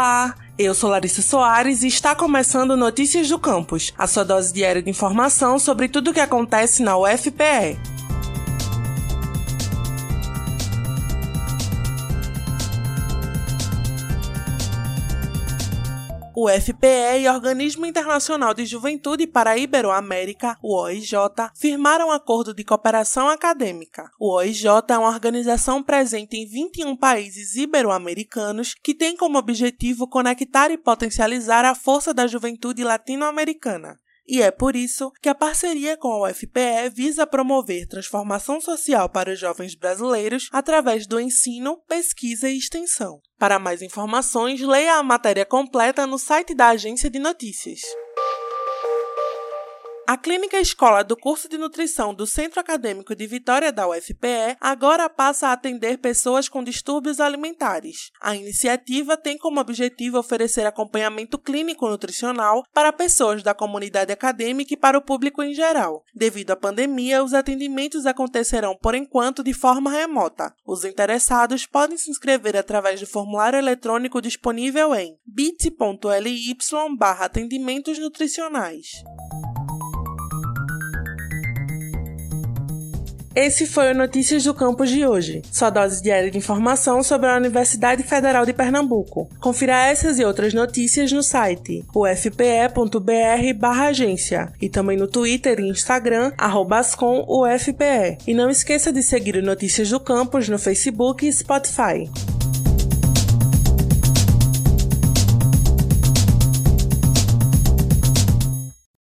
Olá, eu sou Larissa Soares e está começando Notícias do Campus, a sua dose diária de informação sobre tudo o que acontece na UFPE. O FPE e Organismo Internacional de Juventude para a Iberoamérica, o OIJ, firmaram um acordo de cooperação acadêmica. O OIJ é uma organização presente em 21 países ibero-americanos que tem como objetivo conectar e potencializar a força da juventude latino-americana. E é por isso que a parceria com a UFPE visa promover transformação social para os jovens brasileiros através do ensino, pesquisa e extensão. Para mais informações, leia a matéria completa no site da Agência de Notícias. A Clínica Escola do curso de nutrição do Centro Acadêmico de Vitória da UFPE agora passa a atender pessoas com distúrbios alimentares. A iniciativa tem como objetivo oferecer acompanhamento clínico nutricional para pessoas da comunidade acadêmica e para o público em geral. Devido à pandemia, os atendimentos acontecerão por enquanto de forma remota. Os interessados podem se inscrever através do formulário eletrônico disponível em bit.ly atendimentos nutricionais. Esse foi o Notícias do Campus de hoje, sua dose diária de informação sobre a Universidade Federal de Pernambuco. Confira essas e outras notícias no site ufpe.br/agência e também no Twitter e Instagram @ascomufpe. E não esqueça de seguir o Notícias do Campus no Facebook e Spotify.